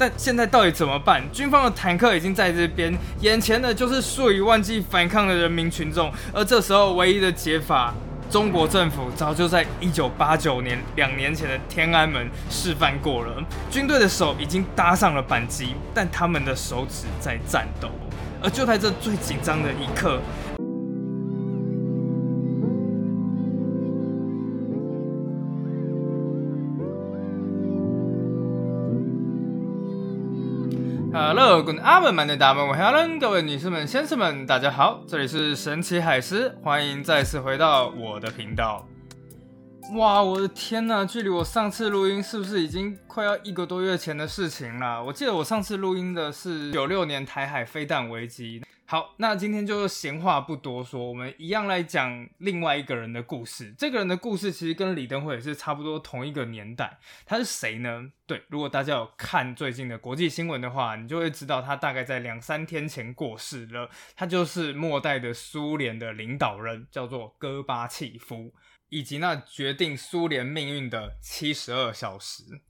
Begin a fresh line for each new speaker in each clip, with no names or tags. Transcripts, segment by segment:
但现在到底怎么办？军方的坦克已经在这边，眼前的就是数以万计反抗的人民群众，而这时候唯一的解法。中国政府早就在一九八九年两年前的天安门示范过了，军队的手已经搭上了扳机，但他们的手指在颤抖。而就在这最紧张的一刻。Hello，各位阿门们的大们，我 Helen，各位女士们、先生们，大家好，这里是神奇海狮，欢迎再次回到我的频道。哇，我的天呐，距离我上次录音是不是已经快要一个多月前的事情了？我记得我上次录音的是九六年台海飞弹危机。好，那今天就闲话不多说，我们一样来讲另外一个人的故事。这个人的故事其实跟李登辉也是差不多同一个年代。他是谁呢？对，如果大家有看最近的国际新闻的话，你就会知道他大概在两三天前过世了。他就是末代的苏联的领导人，叫做戈巴契夫，以及那决定苏联命运的七十二小时。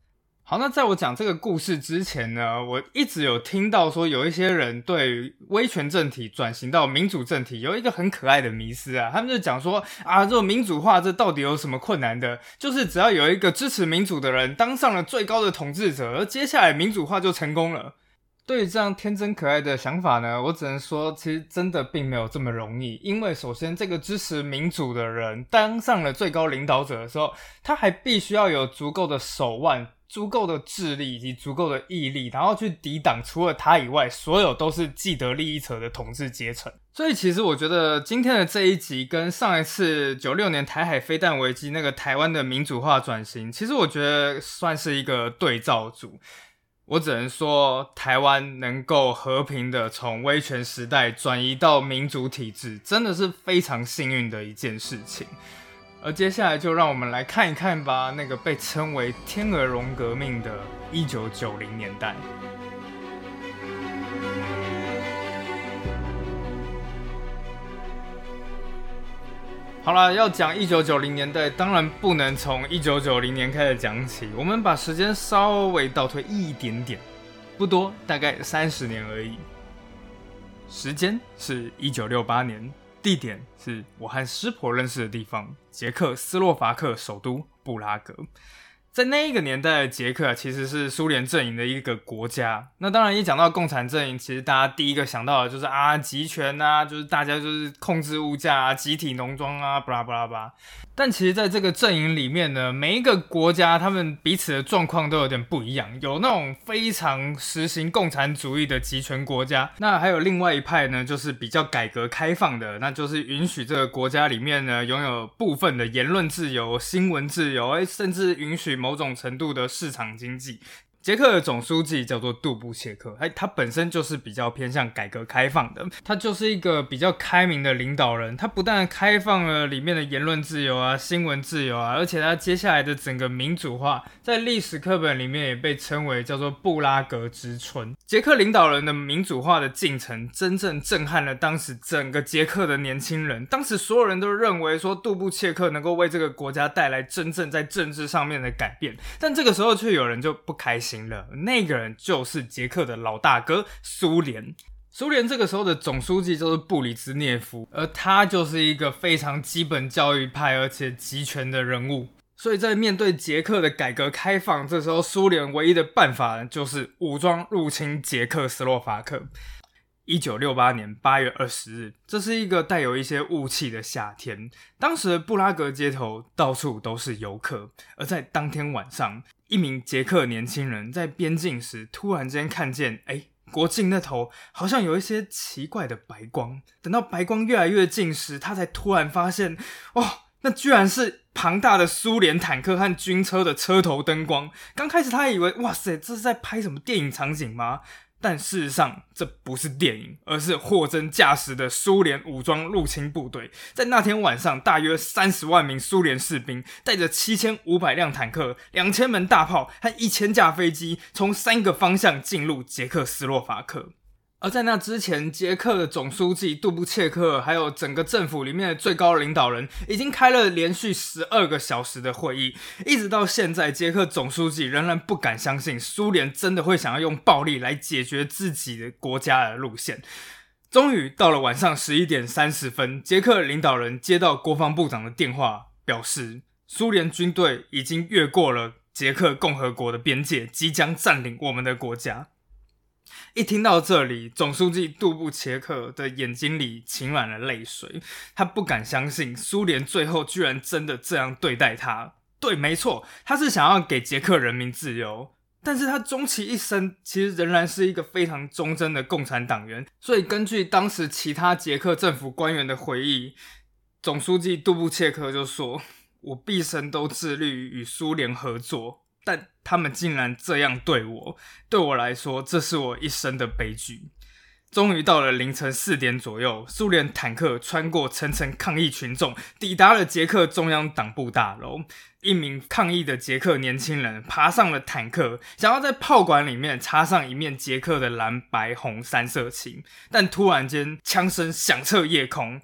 好，那在我讲这个故事之前呢，我一直有听到说有一些人对威权政体转型到民主政体有一个很可爱的迷思啊，他们就讲说啊，这种民主化这到底有什么困难的？就是只要有一个支持民主的人当上了最高的统治者，而接下来民主化就成功了。对于这样天真可爱的想法呢，我只能说，其实真的并没有这么容易。因为首先，这个支持民主的人当上了最高领导者的时候，他还必须要有足够的手腕。足够的智力以及足够的毅力，然后去抵挡除了他以外所有都是既得利益者的统治阶层。所以，其实我觉得今天的这一集跟上一次九六年台海飞弹危机那个台湾的民主化转型，其实我觉得算是一个对照组。我只能说，台湾能够和平的从威权时代转移到民主体制，真的是非常幸运的一件事情。而接下来就让我们来看一看吧，那个被称为“天鹅绒革命”的1990年代。好了，要讲1990年代，当然不能从1990年开始讲起，我们把时间稍微倒退一点点，不多，大概三十年而已。时间是一九六八年。地点是我和师婆认识的地方，捷克斯洛伐克首都布拉格。在那一个年代的捷克，其实是苏联阵营的一个国家。那当然，一讲到共产阵营，其实大家第一个想到的就是啊，集权啊，就是大家就是控制物价啊，集体农庄啊，巴拉巴拉巴。但其实，在这个阵营里面呢，每一个国家他们彼此的状况都有点不一样。有那种非常实行共产主义的集权国家，那还有另外一派呢，就是比较改革开放的，那就是允许这个国家里面呢拥有部分的言论自由、新闻自由，甚至允许某种程度的市场经济。捷克的总书记叫做杜布切克，哎，他本身就是比较偏向改革开放的，他就是一个比较开明的领导人。他不但开放了里面的言论自由啊、新闻自由啊，而且他接下来的整个民主化，在历史课本里面也被称为叫做布拉格之春。捷克领导人的民主化的进程，真正震撼了当时整个捷克的年轻人。当时所有人都认为说，杜布切克能够为这个国家带来真正在政治上面的改变，但这个时候却有人就不开心。行了，那个人就是捷克的老大哥苏联。苏联这个时候的总书记就是布里兹涅夫，而他就是一个非常基本教育派而且集权的人物。所以在面对捷克的改革开放，这时候苏联唯一的办法就是武装入侵捷克斯洛伐克。一九六八年八月二十日，这是一个带有一些雾气的夏天。当时的布拉格街头到处都是游客，而在当天晚上。一名捷克年轻人在边境时，突然间看见，哎，国境那头好像有一些奇怪的白光。等到白光越来越近时，他才突然发现，哦，那居然是庞大的苏联坦克和军车的车头灯光。刚开始他以为，哇塞，这是在拍什么电影场景吗？但事实上，这不是电影，而是货真价实的苏联武装入侵部队。在那天晚上，大约三十万名苏联士兵带着七千五百辆坦克、两千门大炮和一千架飞机，从三个方向进入捷克斯洛伐克。而在那之前，捷克的总书记杜布切克，还有整个政府里面的最高领导人，已经开了连续十二个小时的会议，一直到现在，捷克总书记仍然不敢相信苏联真的会想要用暴力来解决自己的国家的路线。终于到了晚上十一点三十分，捷克领导人接到国防部长的电话，表示苏联军队已经越过了捷克共和国的边界，即将占领我们的国家。一听到这里，总书记杜布切克的眼睛里噙满了泪水。他不敢相信，苏联最后居然真的这样对待他。对，没错，他是想要给捷克人民自由，但是他终其一生，其实仍然是一个非常忠贞的共产党员。所以，根据当时其他捷克政府官员的回忆，总书记杜布切克就说：“我毕生都致力于与苏联合作。”但他们竟然这样对我，对我来说，这是我一生的悲剧。终于到了凌晨四点左右，苏联坦克穿过层层抗议群众，抵达了捷克中央党部大楼。一名抗议的捷克年轻人爬上了坦克，想要在炮管里面插上一面捷克的蓝白红三色旗，但突然间枪声响彻夜空。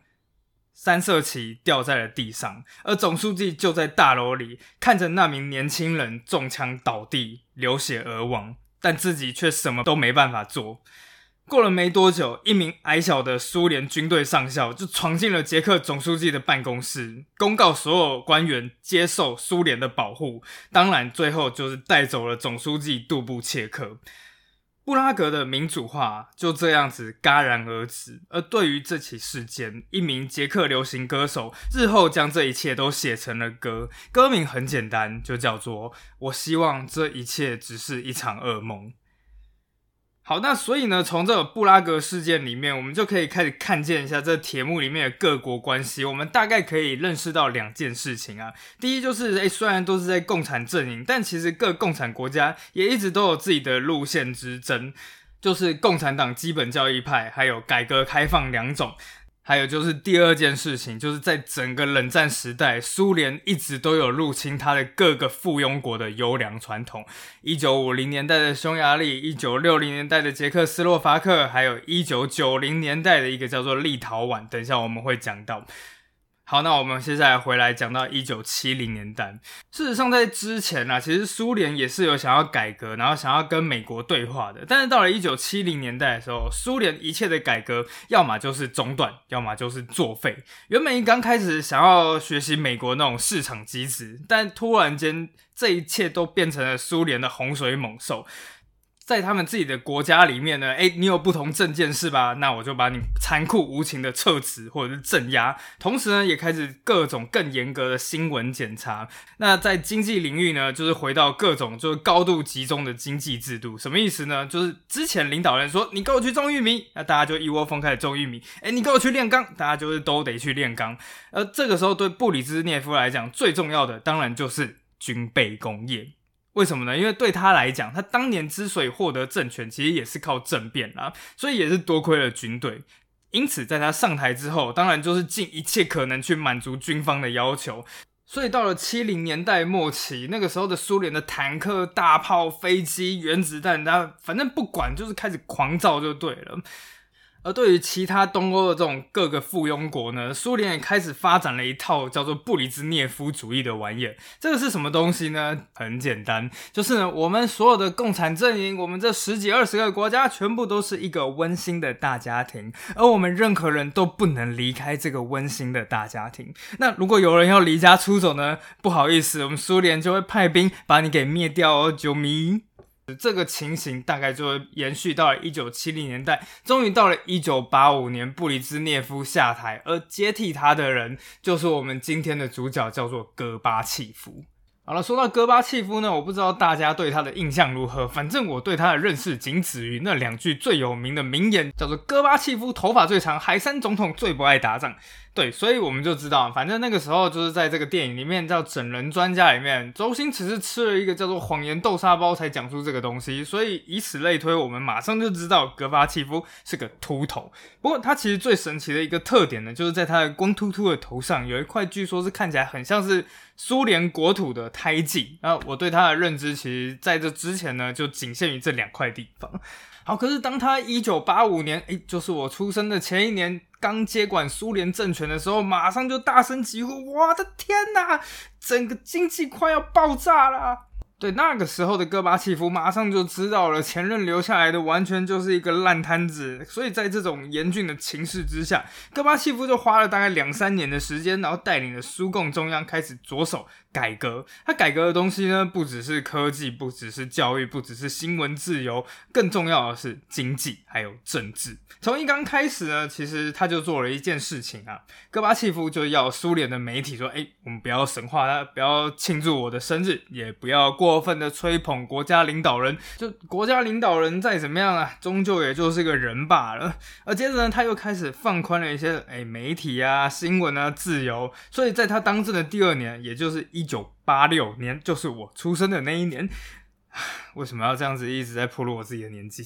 三色旗掉在了地上，而总书记就在大楼里看着那名年轻人中枪倒地，流血而亡，但自己却什么都没办法做。过了没多久，一名矮小的苏联军队上校就闯进了捷克总书记的办公室，公告所有官员接受苏联的保护。当然，最后就是带走了总书记杜布切克。布拉格的民主化就这样子戛然而止。而对于这起事件，一名捷克流行歌手日后将这一切都写成了歌，歌名很简单，就叫做《我希望这一切只是一场噩梦》。好，那所以呢，从这个布拉格事件里面，我们就可以开始看见一下这铁幕里面的各国关系。我们大概可以认识到两件事情啊。第一就是，诶，虽然都是在共产阵营，但其实各共产国家也一直都有自己的路线之争，就是共产党基本教义派，还有改革开放两种。还有就是第二件事情，就是在整个冷战时代，苏联一直都有入侵它的各个附庸国的优良传统。一九五零年代的匈牙利，一九六零年代的捷克斯洛伐克，还有一九九零年代的一个叫做立陶宛。等一下我们会讲到。好，那我们现在回来讲到一九七零年代。事实上，在之前呢，其实苏联也是有想要改革，然后想要跟美国对话的。但是到了一九七零年代的时候，苏联一切的改革，要么就是中断，要么就是作废。原本一刚开始想要学习美国那种市场机制，但突然间这一切都变成了苏联的洪水猛兽。在他们自己的国家里面呢，诶，你有不同政见是吧？那我就把你残酷无情的撤职或者是镇压，同时呢，也开始各种更严格的新闻检查。那在经济领域呢，就是回到各种就是高度集中的经济制度。什么意思呢？就是之前领导人说你跟我去种玉米，那大家就一窝蜂开始种玉米。诶，你跟我去炼钢，大家就是都得去炼钢。而这个时候对布里兹涅夫来讲，最重要的当然就是军备工业。为什么呢？因为对他来讲，他当年之所以获得政权，其实也是靠政变啦，所以也是多亏了军队。因此，在他上台之后，当然就是尽一切可能去满足军方的要求。所以到了七零年代末期，那个时候的苏联的坦克、大炮、飞机、原子弹，他反正不管，就是开始狂造就对了。而对于其他东欧的这种各个附庸国呢，苏联也开始发展了一套叫做布里兹涅夫主义的玩意儿。这个是什么东西呢？很简单，就是呢，我们所有的共产阵营，我们这十几二十个国家，全部都是一个温馨的大家庭，而我们任何人都不能离开这个温馨的大家庭。那如果有人要离家出走呢？不好意思，我们苏联就会派兵把你给灭掉哦，救命！这个情形大概就延续到了一九七零年代，终于到了一九八五年，布里兹涅夫下台，而接替他的人就是我们今天的主角，叫做戈巴契夫。好了，说到戈巴契夫呢，我不知道大家对他的印象如何，反正我对他的认识仅止于那两句最有名的名言，叫做“戈巴契夫头发最长，海山总统最不爱打仗”。对，所以我们就知道，反正那个时候就是在这个电影里面叫《整人专家》里面，周星驰是吃了一个叫做谎言豆沙包才讲出这个东西，所以以此类推，我们马上就知道戈巴契夫是个秃头。不过他其实最神奇的一个特点呢，就是在他的光秃秃的头上有一块，据说是看起来很像是苏联国土的胎记。那我对他的认知，其实在这之前呢，就仅限于这两块地方。好，可是当他一九八五年，诶，就是我出生的前一年，刚接管苏联政权的时候，马上就大声疾呼：“我的天哪，整个经济快要爆炸了！”对，那个时候的戈巴契夫马上就知道了，前任留下来的完全就是一个烂摊子。所以在这种严峻的情势之下，戈巴契夫就花了大概两三年的时间，然后带领了苏共中央开始着手。改革，他改革的东西呢，不只是科技，不只是教育，不只是新闻自由，更重要的是经济还有政治。从一刚开始呢，其实他就做了一件事情啊，戈巴契夫就要苏联的媒体说，哎，我们不要神话他，不要庆祝我的生日，也不要过过分的吹捧国家领导人，就国家领导人再怎么样啊，终究也就是个人罢了。而接着呢，他又开始放宽了一些，哎，媒体啊、新闻啊自由。所以在他当政的第二年，也就是一。一九八六年，就是我出生的那一年。为什么要这样子一直在暴露我自己的年纪？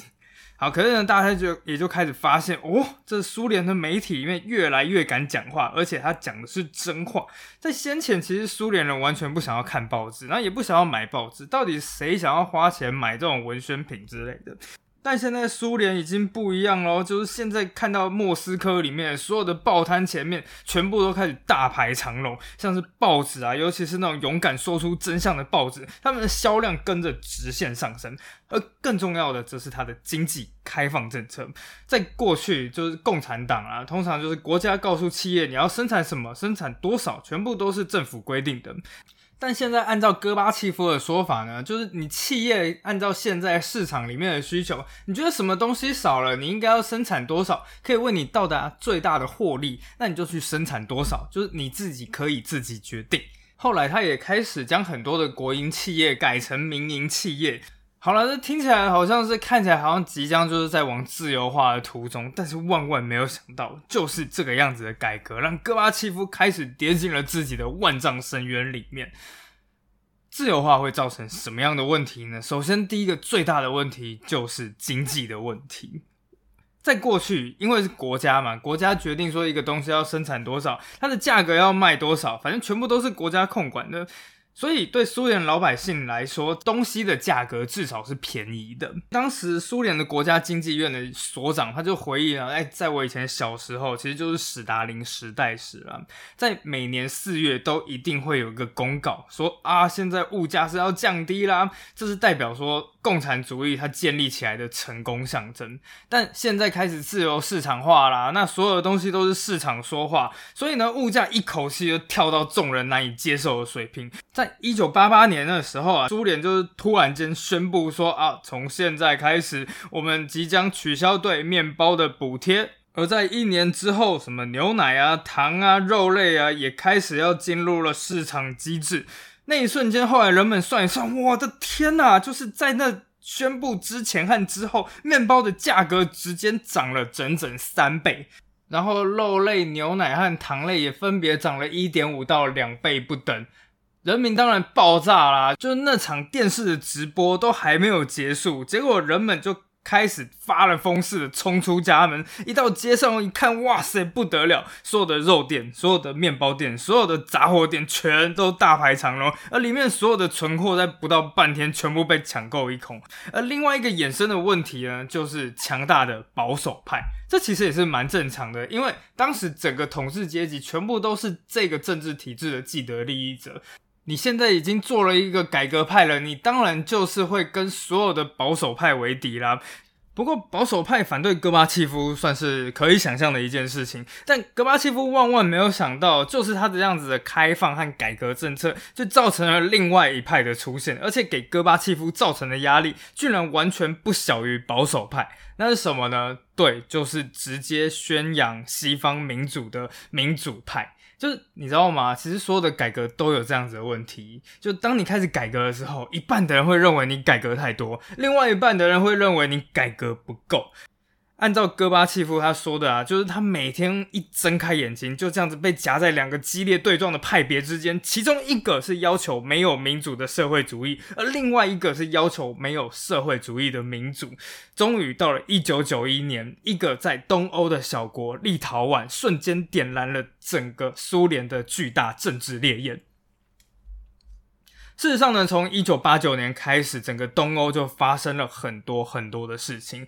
好，可是呢，大家就也就开始发现，哦，这苏联的媒体里面越来越敢讲话，而且他讲的是真话。在先前，其实苏联人完全不想要看报纸，然后也不想要买报纸。到底谁想要花钱买这种文宣品之类的？但现在苏联已经不一样喽，就是现在看到莫斯科里面所有的报摊前面，全部都开始大排长龙，像是报纸啊，尤其是那种勇敢说出真相的报纸，他们的销量跟着直线上升。而更重要的，则是它的经济开放政策。在过去，就是共产党啊，通常就是国家告诉企业你要生产什么，生产多少，全部都是政府规定的。但现在按照戈巴契夫的说法呢，就是你企业按照现在市场里面的需求，你觉得什么东西少了，你应该要生产多少，可以为你到达最大的获利，那你就去生产多少，就是你自己可以自己决定。后来他也开始将很多的国营企业改成民营企业。好了，这听起来好像是看起来好像即将就是在往自由化的途中，但是万万没有想到，就是这个样子的改革，让戈巴契夫开始跌进了自己的万丈深渊里面。自由化会造成什么样的问题呢？首先，第一个最大的问题就是经济的问题。在过去，因为是国家嘛，国家决定说一个东西要生产多少，它的价格要卖多少，反正全部都是国家控管的。所以，对苏联老百姓来说，东西的价格至少是便宜的。当时，苏联的国家经济院的所长他就回忆了：，哎，在我以前小时候，其实就是史达林时代时了，在每年四月都一定会有一个公告，说啊，现在物价是要降低啦，这是代表说。共产主义它建立起来的成功象征，但现在开始自由市场化啦，那所有的东西都是市场说话，所以呢，物价一口气就跳到众人难以接受的水平。在一九八八年的时候啊，苏联就是突然间宣布说啊，从现在开始，我们即将取消对面包的补贴，而在一年之后，什么牛奶啊、糖啊、肉类啊，也开始要进入了市场机制。那一瞬间，后来人们算一算，我的天呐！就是在那宣布之前和之后，面包的价格直接涨了整整三倍，然后肉类、牛奶和糖类也分别涨了一点五到两倍不等。人民当然爆炸啦！就是那场电视的直播都还没有结束，结果人们就。开始发了疯似的冲出家门，一到街上一看，哇塞，不得了！所有的肉店、所有的面包店、所有的杂货店，全都大排长龙，而里面所有的存货在不到半天全部被抢购一空。而另外一个衍生的问题呢，就是强大的保守派，这其实也是蛮正常的，因为当时整个统治阶级全部都是这个政治体制的既得利益者。你现在已经做了一个改革派了，你当然就是会跟所有的保守派为敌啦。不过保守派反对戈巴契夫算是可以想象的一件事情，但戈巴契夫万万没有想到，就是他这样子的开放和改革政策，就造成了另外一派的出现，而且给戈巴契夫造成的压力，居然完全不小于保守派。那是什么呢？对，就是直接宣扬西方民主的民主派。就是你知道吗？其实所有的改革都有这样子的问题。就当你开始改革的时候，一半的人会认为你改革太多，另外一半的人会认为你改革不够。按照戈巴契夫他说的啊，就是他每天一睁开眼睛，就这样子被夹在两个激烈对撞的派别之间，其中一个是要求没有民主的社会主义，而另外一个是要求没有社会主义的民主。终于到了一九九一年，一个在东欧的小国立陶宛瞬间点燃了整个苏联的巨大政治烈焰。事实上呢，从一九八九年开始，整个东欧就发生了很多很多的事情。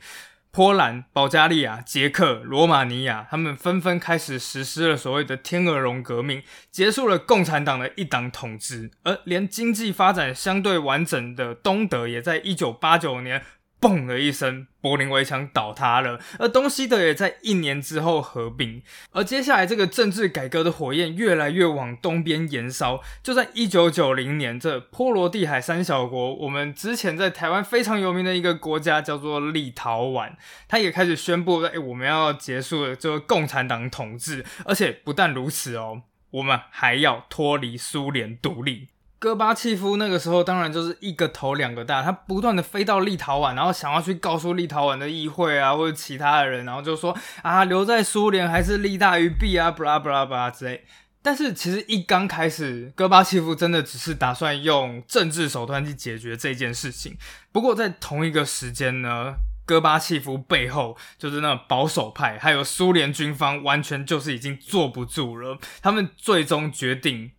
波兰、保加利亚、捷克、罗马尼亚，他们纷纷开始实施了所谓的“天鹅绒革命”，结束了共产党的一党统治。而连经济发展相对完整的东德，也在一九八九年。嘣的一声，柏林围墙倒塌了，而东西德也在一年之后合并。而接下来，这个政治改革的火焰越来越往东边延烧。就在一九九零年，这波罗的海三小国，我们之前在台湾非常有名的一个国家叫做立陶宛，它也开始宣布，哎，我们要结束了这个共产党统治，而且不但如此哦，我们还要脱离苏联独立。戈巴契夫那个时候当然就是一个头两个大，他不断的飞到立陶宛，然后想要去告诉立陶宛的议会啊或者其他的人，然后就说啊留在苏联还是利大于弊啊，布拉布拉布拉之类。但是其实一刚开始，戈巴契夫真的只是打算用政治手段去解决这件事情。不过在同一个时间呢，戈巴契夫背后就是那保守派，还有苏联军方，完全就是已经坐不住了，他们最终决定。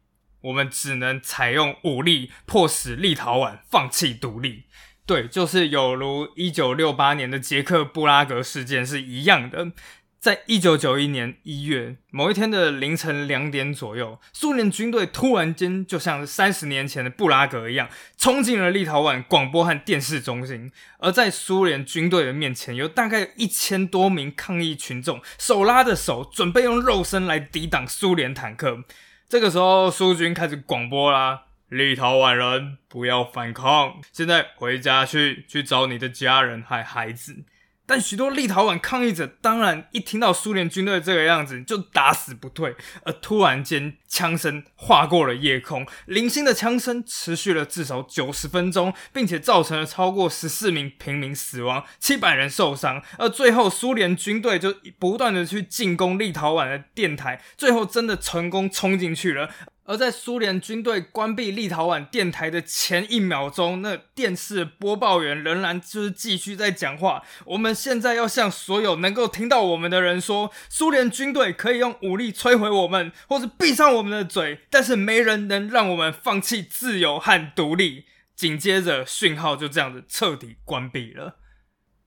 我们只能采用武力，迫使立陶宛放弃独立。对，就是有如一九六八年的捷克布拉格事件是一样的。在一九九一年一月某一天的凌晨两点左右，苏联军队突然间就像三十年前的布拉格一样，冲进了立陶宛广播和电视中心。而在苏联军队的面前，有大概一千多名抗议群众，手拉着手，准备用肉身来抵挡苏联坦克。这个时候，苏军开始广播啦：“立陶宛人不要反抗，现在回家去，去找你的家人和孩子。”但许多立陶宛抗议者当然一听到苏联军队这个样子就打死不退，而突然间枪声划过了夜空，零星的枪声持续了至少九十分钟，并且造成了超过十四名平民死亡，七百人受伤。而最后苏联军队就不断的去进攻立陶宛的电台，最后真的成功冲进去了。而在苏联军队关闭立陶宛电台的前一秒钟，那电视播报员仍然就是继续在讲话。我们现在要向所有能够听到我们的人说：苏联军队可以用武力摧毁我们，或是闭上我们的嘴，但是没人能让我们放弃自由和独立。紧接着，讯号就这样子彻底关闭了。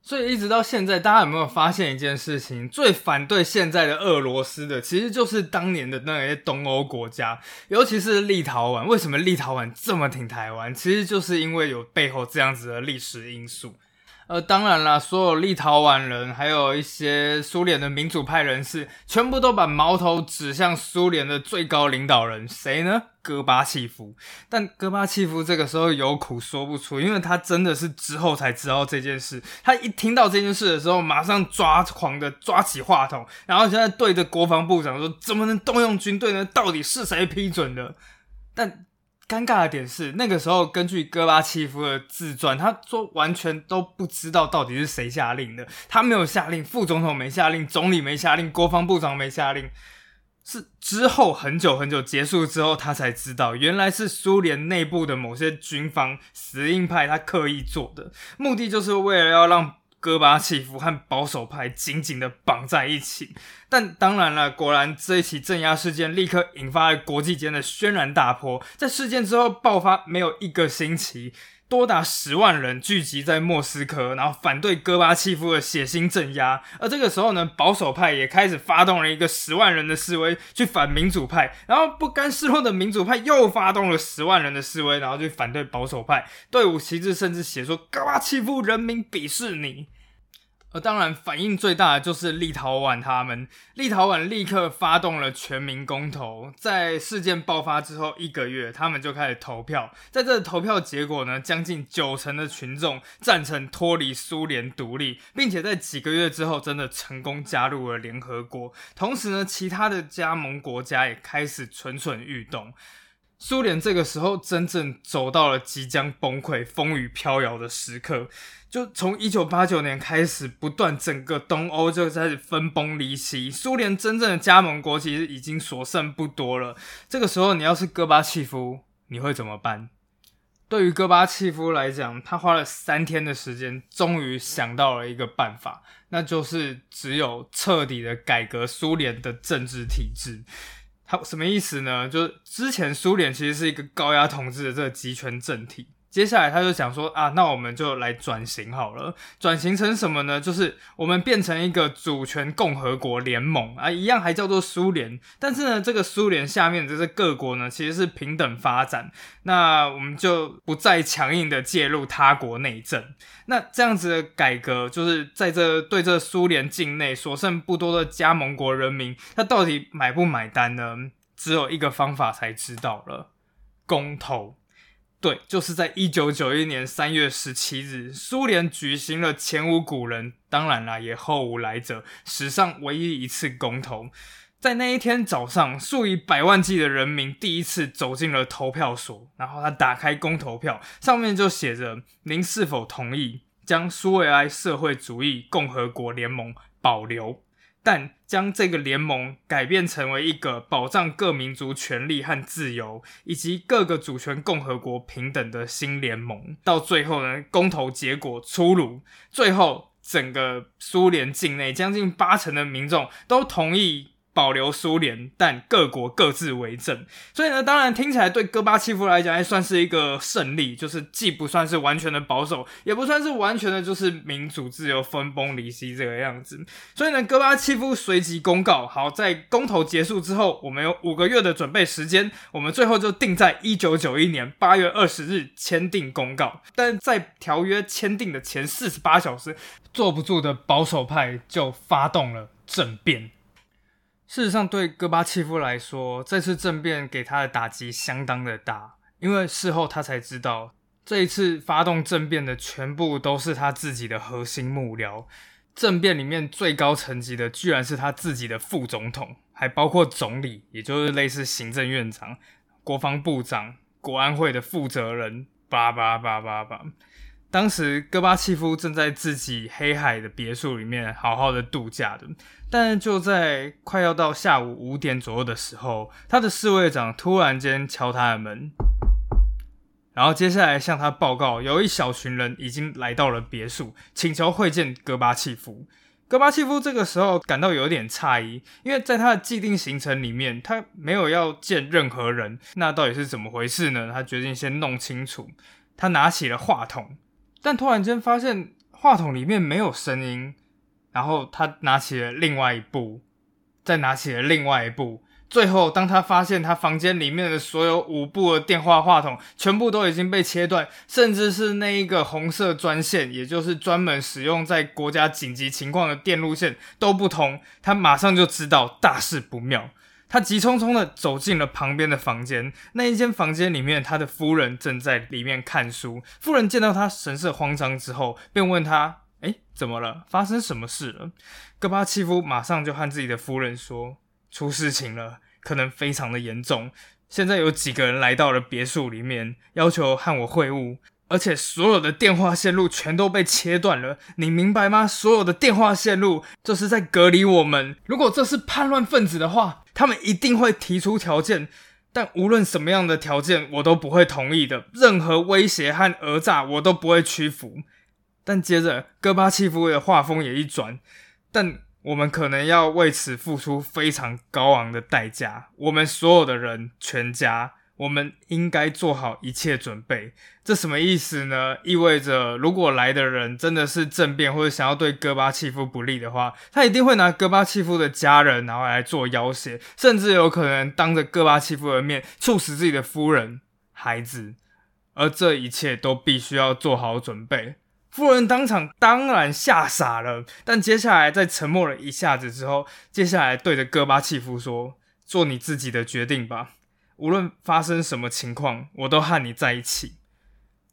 所以一直到现在，大家有没有发现一件事情？最反对现在的俄罗斯的，其实就是当年的那些东欧国家，尤其是立陶宛。为什么立陶宛这么挺台湾？其实就是因为有背后这样子的历史因素。呃，当然啦，所有立陶宛人，还有一些苏联的民主派人士，全部都把矛头指向苏联的最高领导人，谁呢？戈巴契夫。但戈巴契夫这个时候有苦说不出，因为他真的是之后才知道这件事。他一听到这件事的时候，马上抓狂的抓起话筒，然后现在对着国防部长说：“怎么能动用军队呢？到底是谁批准的？”但尴尬的点是，那个时候根据戈巴契夫的自传，他说完全都不知道到底是谁下令的。他没有下令，副总统没下令，总理没下令，国防部长没下令。是之后很久很久结束之后，他才知道，原来是苏联内部的某些军方死硬派他刻意做的，目的就是为了要让。戈巴契夫和保守派紧紧的绑在一起，但当然了，果然这一起镇压事件立刻引发了国际间的轩然大波。在事件之后爆发没有一个星期。多达十万人聚集在莫斯科，然后反对戈巴契夫的血腥镇压。而这个时候呢，保守派也开始发动了一个十万人的示威，去反民主派。然后不甘示弱的民主派又发动了十万人的示威，然后去反对保守派。队伍旗帜甚至写说：“戈巴契夫，人民鄙视你。”呃当然，反应最大的就是立陶宛，他们立陶宛立刻发动了全民公投。在事件爆发之后一个月，他们就开始投票。在这投票结果呢，将近九成的群众赞成脱离苏联独立，并且在几个月之后，真的成功加入了联合国。同时呢，其他的加盟国家也开始蠢蠢欲动。苏联这个时候真正走到了即将崩溃、风雨飘摇的时刻。就从一九八九年开始，不断整个东欧就开始分崩离析，苏联真正的加盟国其实已经所剩不多了。这个时候，你要是戈巴契夫，你会怎么办？对于戈巴契夫来讲，他花了三天的时间，终于想到了一个办法，那就是只有彻底的改革苏联的政治体制。他什么意思呢？就是之前苏联其实是一个高压统治的这个集权政体。接下来他就想说啊，那我们就来转型好了。转型成什么呢？就是我们变成一个主权共和国联盟啊，一样还叫做苏联。但是呢，这个苏联下面的这些各国呢，其实是平等发展。那我们就不再强硬的介入他国内政。那这样子的改革，就是在这对这苏联境内所剩不多的加盟国人民，他到底买不买单呢？只有一个方法才知道了，公投。对，就是在一九九一年三月十七日，苏联举行了前无古人，当然啦，也后无来者，史上唯一一次公投。在那一天早上，数以百万计的人民第一次走进了投票所，然后他打开公投票，上面就写着：“您是否同意将苏维埃社会主义共和国联盟保留？”但将这个联盟改变成为一个保障各民族权利和自由，以及各个主权共和国平等的新联盟。到最后呢，公投结果出炉，最后整个苏联境内将近八成的民众都同意。保留苏联，但各国各自为政。所以呢，当然听起来对戈巴契夫来讲还算是一个胜利，就是既不算是完全的保守，也不算是完全的就是民主自由分崩离析这个样子。所以呢，戈巴契夫随即公告：好，在公投结束之后，我们有五个月的准备时间，我们最后就定在一九九一年八月二十日签订公告。但在条约签订的前四十八小时，坐不住的保守派就发动了政变。事实上，对戈巴契夫来说，这次政变给他的打击相当的大，因为事后他才知道，这一次发动政变的全部都是他自己的核心幕僚。政变里面最高层级的，居然是他自己的副总统，还包括总理，也就是类似行政院长、国防部长、国安会的负责人，叭叭叭叭叭。当时戈巴契夫正在自己黑海的别墅里面好好的度假的。但就在快要到下午五点左右的时候，他的侍卫长突然间敲他的门，然后接下来向他报告，有一小群人已经来到了别墅，请求会见戈巴契夫。戈巴契夫这个时候感到有点诧异，因为在他的既定行程里面，他没有要见任何人。那到底是怎么回事呢？他决定先弄清楚。他拿起了话筒，但突然间发现话筒里面没有声音。然后他拿起了另外一部，再拿起了另外一部，最后当他发现他房间里面的所有五部的电话话筒全部都已经被切断，甚至是那一个红色专线，也就是专门使用在国家紧急情况的电路线都不通，他马上就知道大事不妙。他急匆匆的走进了旁边的房间，那一间房间里面，他的夫人正在里面看书。夫人见到他神色慌张之后，便问他。哎，怎么了？发生什么事了？戈巴契夫马上就和自己的夫人说：“出事情了，可能非常的严重。现在有几个人来到了别墅里面，要求和我会晤，而且所有的电话线路全都被切断了。你明白吗？所有的电话线路就是在隔离我们。如果这是叛乱分子的话，他们一定会提出条件，但无论什么样的条件，我都不会同意的。任何威胁和讹诈，我都不会屈服。”但接着，戈巴契夫的画风也一转，但我们可能要为此付出非常高昂的代价。我们所有的人，全家，我们应该做好一切准备。这什么意思呢？意味着，如果来的人真的是政变或者想要对戈巴契夫不利的话，他一定会拿戈巴契夫的家人然后来做要挟，甚至有可能当着戈巴契夫的面处死自己的夫人、孩子。而这一切都必须要做好准备。夫人当场当然吓傻了，但接下来在沉默了一下子之后，接下来对着戈巴契夫说：“做你自己的决定吧，无论发生什么情况，我都和你在一起。”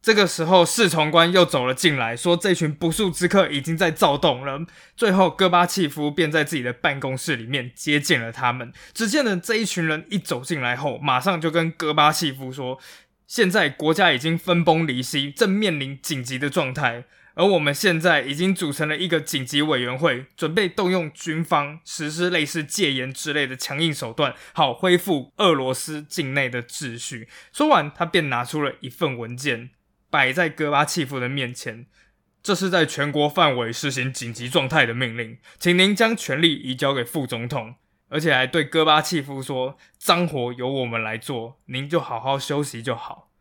这个时候，侍从官又走了进来，说这群不速之客已经在躁动了。最后，戈巴契夫便在自己的办公室里面接见了他们。只见呢，这一群人一走进来后，马上就跟戈巴契夫说：“现在国家已经分崩离析，正面临紧急的状态。而我们现在已经组成了一个紧急委员会，准备动用军方实施类似戒严之类的强硬手段，好恢复俄罗斯境内的秩序。”说完，他便拿出了一份文件。摆在戈巴契夫的面前，这是在全国范围实行紧急状态的命令，请您将权力移交给副总统，而且还对戈巴契夫说：“脏活由我们来做，您就好好休息就好。”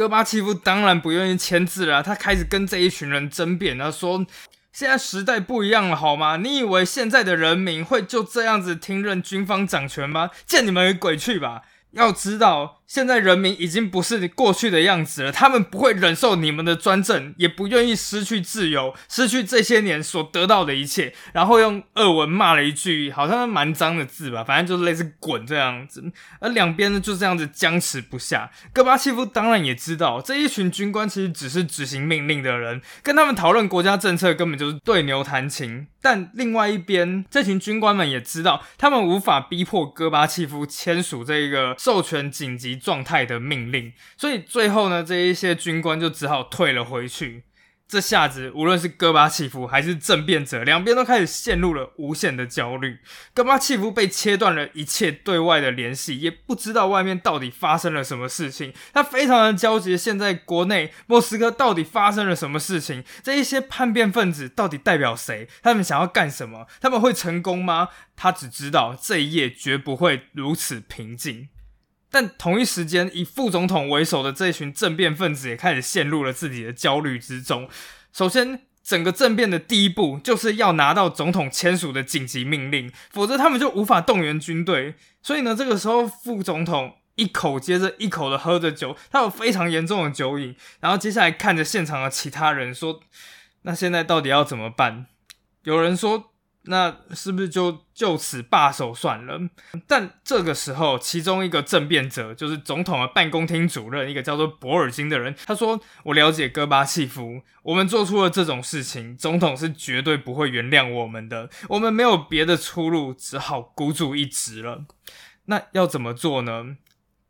戈巴契夫当然不愿意签字了，他开始跟这一群人争辩，他说：“现在时代不一样了，好吗？你以为现在的人民会就这样子听任军方掌权吗？见你们鬼去吧！要知道。”现在人民已经不是过去的样子了，他们不会忍受你们的专政，也不愿意失去自由，失去这些年所得到的一切。然后用俄文骂了一句，好像蛮脏的字吧，反正就是类似“滚”这样子。而两边呢就这样子僵持不下。戈巴契夫当然也知道，这一群军官其实只是执行命令的人，跟他们讨论国家政策根本就是对牛弹琴。但另外一边，这群军官们也知道，他们无法逼迫戈巴契夫签署这个授权紧急。状态的命令，所以最后呢，这一些军官就只好退了回去。这下子，无论是戈巴契夫还是政变者，两边都开始陷入了无限的焦虑。戈巴契夫被切断了一切对外的联系，也不知道外面到底发生了什么事情。他非常的焦急，现在国内莫斯科到底发生了什么事情？这一些叛变分子到底代表谁？他们想要干什么？他们会成功吗？他只知道这一夜绝不会如此平静。但同一时间，以副总统为首的这群政变分子也开始陷入了自己的焦虑之中。首先，整个政变的第一步就是要拿到总统签署的紧急命令，否则他们就无法动员军队。所以呢，这个时候副总统一口接着一口的喝着酒，他有非常严重的酒瘾。然后接下来看着现场的其他人说：“那现在到底要怎么办？”有人说。那是不是就就此罢手算了？但这个时候，其中一个政变者，就是总统的办公厅主任，一个叫做博尔金的人，他说：“我了解戈巴契夫，我们做出了这种事情，总统是绝对不会原谅我们的。我们没有别的出路，只好孤注一掷了。那要怎么做呢？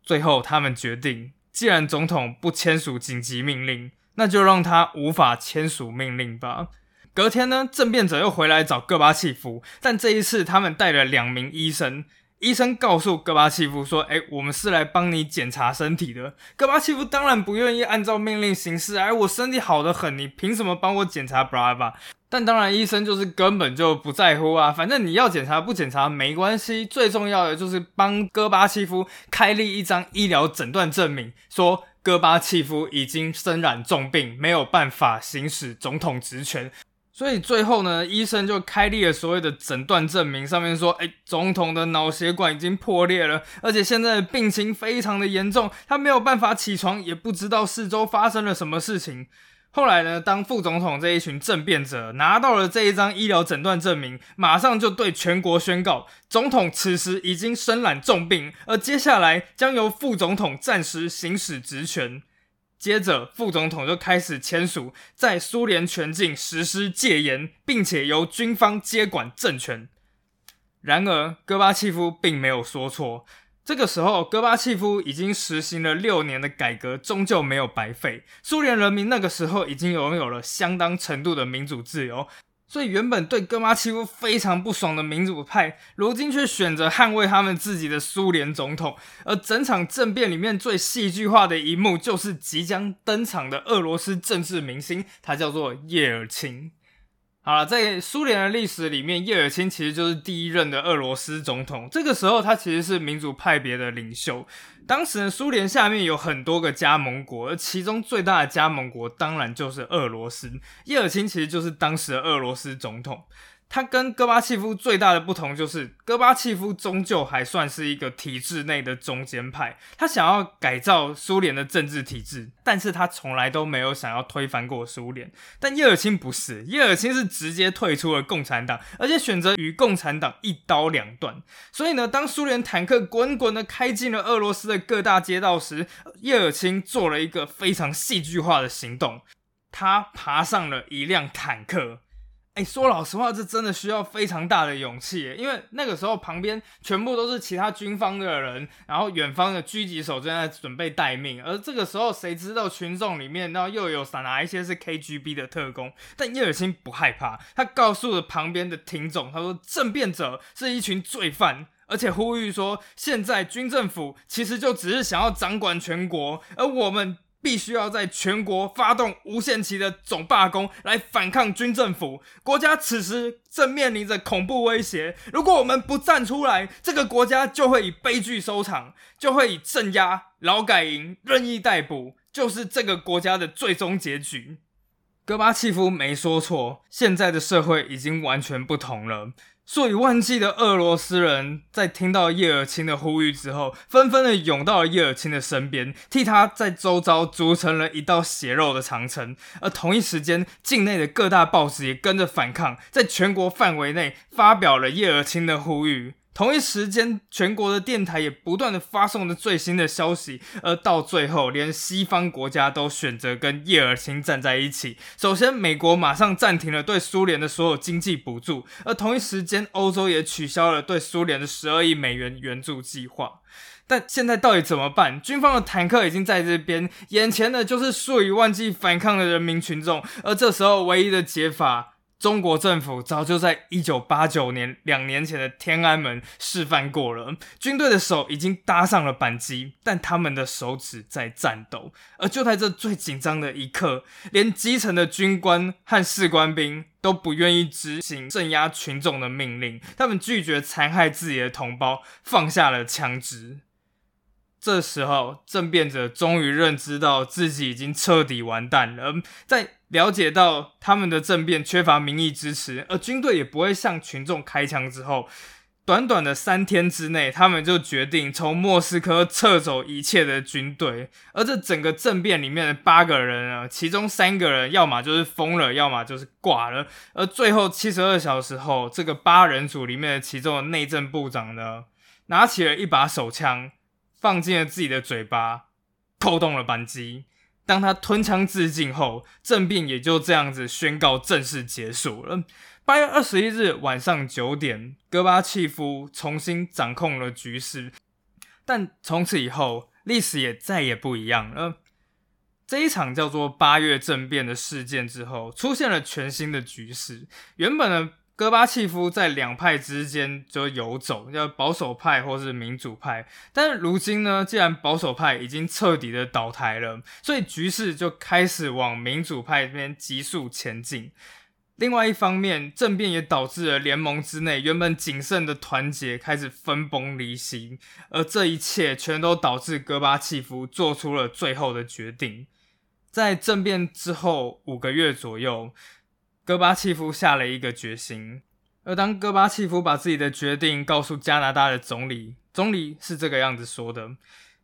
最后，他们决定，既然总统不签署紧急命令，那就让他无法签署命令吧。”隔天呢，政变者又回来找戈巴契夫，但这一次他们带了两名医生。医生告诉戈巴契夫说：“哎，我们是来帮你检查身体的。”戈巴契夫当然不愿意按照命令行事。哎，我身体好得很，你凭什么帮我检查？巴拉巴。但当然，医生就是根本就不在乎啊，反正你要检查不检查没关系，最重要的就是帮戈巴契夫开立一张医疗诊断证明，说戈巴契夫已经身染重病，没有办法行使总统职权。所以最后呢，医生就开立了所谓的诊断证明，上面说，哎，总统的脑血管已经破裂了，而且现在病情非常的严重，他没有办法起床，也不知道四周发生了什么事情。后来呢，当副总统这一群政变者拿到了这一张医疗诊断证明，马上就对全国宣告，总统此时已经身染重病，而接下来将由副总统暂时行使职权。接着，副总统就开始签署在苏联全境实施戒严，并且由军方接管政权。然而，戈巴契夫并没有说错。这个时候，戈巴契夫已经实行了六年的改革，终究没有白费。苏联人民那个时候已经拥有了相当程度的民主自由。所以，原本对戈马欺负非常不爽的民主派，如今却选择捍卫他们自己的苏联总统。而整场政变里面最戏剧化的一幕，就是即将登场的俄罗斯政治明星，他叫做叶尔钦。好了，在苏联的历史里面，叶尔钦其实就是第一任的俄罗斯总统。这个时候，他其实是民主派别的领袖。当时呢，苏联下面有很多个加盟国，而其中最大的加盟国当然就是俄罗斯。叶尔钦其实就是当时的俄罗斯总统。他跟戈巴契夫最大的不同就是，戈巴契夫终究还算是一个体制内的中间派，他想要改造苏联的政治体制，但是他从来都没有想要推翻过苏联。但叶尔钦不是，叶尔钦是直接退出了共产党，而且选择与共产党一刀两断。所以呢，当苏联坦克滚滚的开进了俄罗斯的各大街道时，叶尔钦做了一个非常戏剧化的行动，他爬上了一辆坦克。哎，说老实话，这真的需要非常大的勇气，因为那个时候旁边全部都是其他军方的人，然后远方的狙击手正在准备待命，而这个时候谁知道群众里面，然后又有散哪一些是 KGB 的特工？但叶尔钦不害怕，他告诉了旁边的听众，他说政变者是一群罪犯，而且呼吁说，现在军政府其实就只是想要掌管全国，而我们。必须要在全国发动无限期的总罢工来反抗军政府。国家此时正面临着恐怖威胁，如果我们不站出来，这个国家就会以悲剧收场，就会以镇压、劳改营、任意逮捕，就是这个国家的最终结局。戈巴契夫没说错，现在的社会已经完全不同了。数以万计的俄罗斯人在听到叶尔钦的呼吁之后，纷纷的涌到了叶尔钦的身边，替他在周遭筑成了一道血肉的长城。而同一时间，境内的各大报纸也跟着反抗，在全国范围内发表了叶尔钦的呼吁。同一时间，全国的电台也不断的发送着最新的消息，而到最后，连西方国家都选择跟叶尔钦站在一起。首先，美国马上暂停了对苏联的所有经济补助，而同一时间，欧洲也取消了对苏联的十二亿美元援助计划。但现在到底怎么办？军方的坦克已经在这边，眼前的就是数以万计反抗的人民群众，而这时候唯一的解法。中国政府早就在一九八九年两年前的天安门示范过了，军队的手已经搭上了扳机，但他们的手指在颤抖。而就在这最紧张的一刻，连基层的军官和士官兵都不愿意执行镇压群众的命令，他们拒绝残害自己的同胞，放下了枪支。这时候，政变者终于认知到自己已经彻底完蛋了。在了解到他们的政变缺乏民意支持，而军队也不会向群众开枪之后，短短的三天之内，他们就决定从莫斯科撤走一切的军队。而这整个政变里面的八个人啊，其中三个人要么就是疯了，要么就是挂了。而最后七十二小时后，这个八人组里面的其中的内政部长呢，拿起了一把手枪。放进了自己的嘴巴，扣动了扳机。当他吞枪自尽后，政变也就这样子宣告正式结束了。八月二十一日晚上九点，戈巴契夫重新掌控了局势，但从此以后，历史也再也不一样了。这一场叫做八月政变的事件之后，出现了全新的局势。原本呢。戈巴契夫在两派之间就游走，叫保守派或是民主派。但是如今呢，既然保守派已经彻底的倒台了，所以局势就开始往民主派这边急速前进。另外一方面，政变也导致了联盟之内原本谨慎的团结开始分崩离析，而这一切全都导致戈巴契夫做出了最后的决定。在政变之后五个月左右。戈巴契夫下了一个决心，而当戈巴契夫把自己的决定告诉加拿大的总理，总理是这个样子说的：“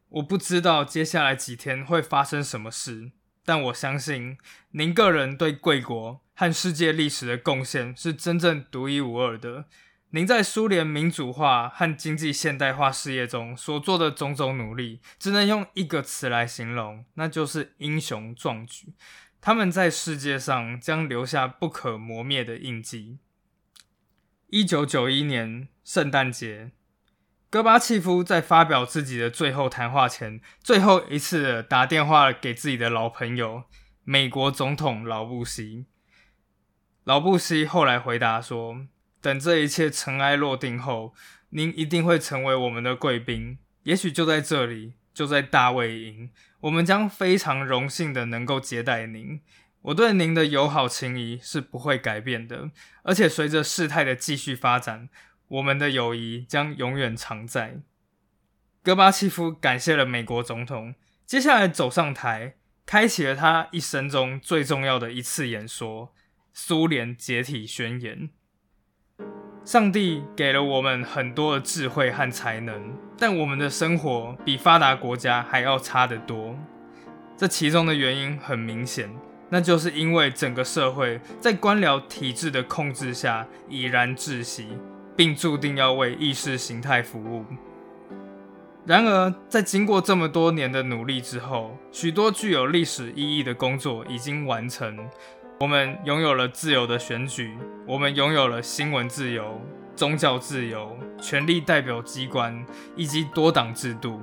我不知道接下来几天会发生什么事，但我相信您个人对贵国和世界历史的贡献是真正独一无二的。您在苏联民主化和经济现代化事业中所做的种种努力，只能用一个词来形容，那就是英雄壮举。”他们在世界上将留下不可磨灭的印记。一九九一年圣诞节，戈巴契夫在发表自己的最后谈话前，最后一次打电话给自己的老朋友——美国总统老布希。老布希后来回答说：“等这一切尘埃落定后，您一定会成为我们的贵宾，也许就在这里。”就在大卫营，我们将非常荣幸的能够接待您。我对您的友好情谊是不会改变的，而且随着事态的继续发展，我们的友谊将永远常在。戈巴契夫感谢了美国总统，接下来走上台，开启了他一生中最重要的一次演说——苏联解体宣言。上帝给了我们很多的智慧和才能，但我们的生活比发达国家还要差得多。这其中的原因很明显，那就是因为整个社会在官僚体制的控制下已然窒息，并注定要为意识形态服务。然而，在经过这么多年的努力之后，许多具有历史意义的工作已经完成。我们拥有了自由的选举，我们拥有了新闻自由、宗教自由、权力代表机关以及多党制度。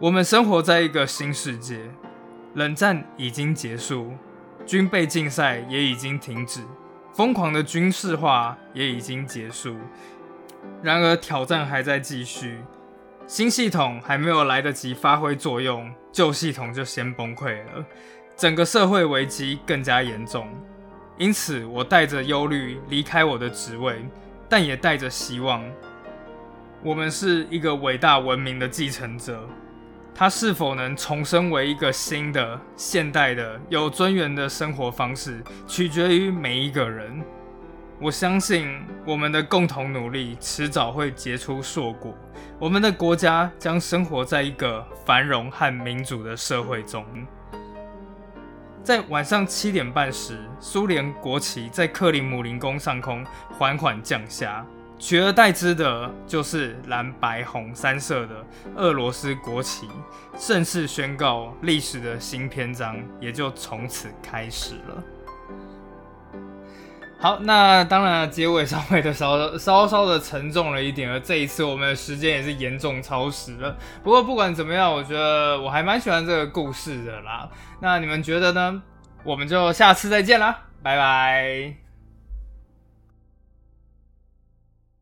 我们生活在一个新世界，冷战已经结束，军备竞赛也已经停止，疯狂的军事化也已经结束。然而，挑战还在继续，新系统还没有来得及发挥作用，旧系统就先崩溃了。整个社会危机更加严重，因此我带着忧虑离开我的职位，但也带着希望。我们是一个伟大文明的继承者，它是否能重生为一个新的、现代的、有尊严的生活方式，取决于每一个人。我相信我们的共同努力迟早会结出硕果，我们的国家将生活在一个繁荣和民主的社会中。在晚上七点半时，苏联国旗在克里姆林宫上空缓缓降下，取而代之的就是蓝白红三色的俄罗斯国旗，正式宣告历史的新篇章也就从此开始了。好，那当然结尾稍微的稍稍稍的沉重了一点，而这一次我们的时间也是严重超时了。不过不管怎么样，我觉得我还蛮喜欢这个故事的啦。那你们觉得呢？我们就下次再见啦，拜拜。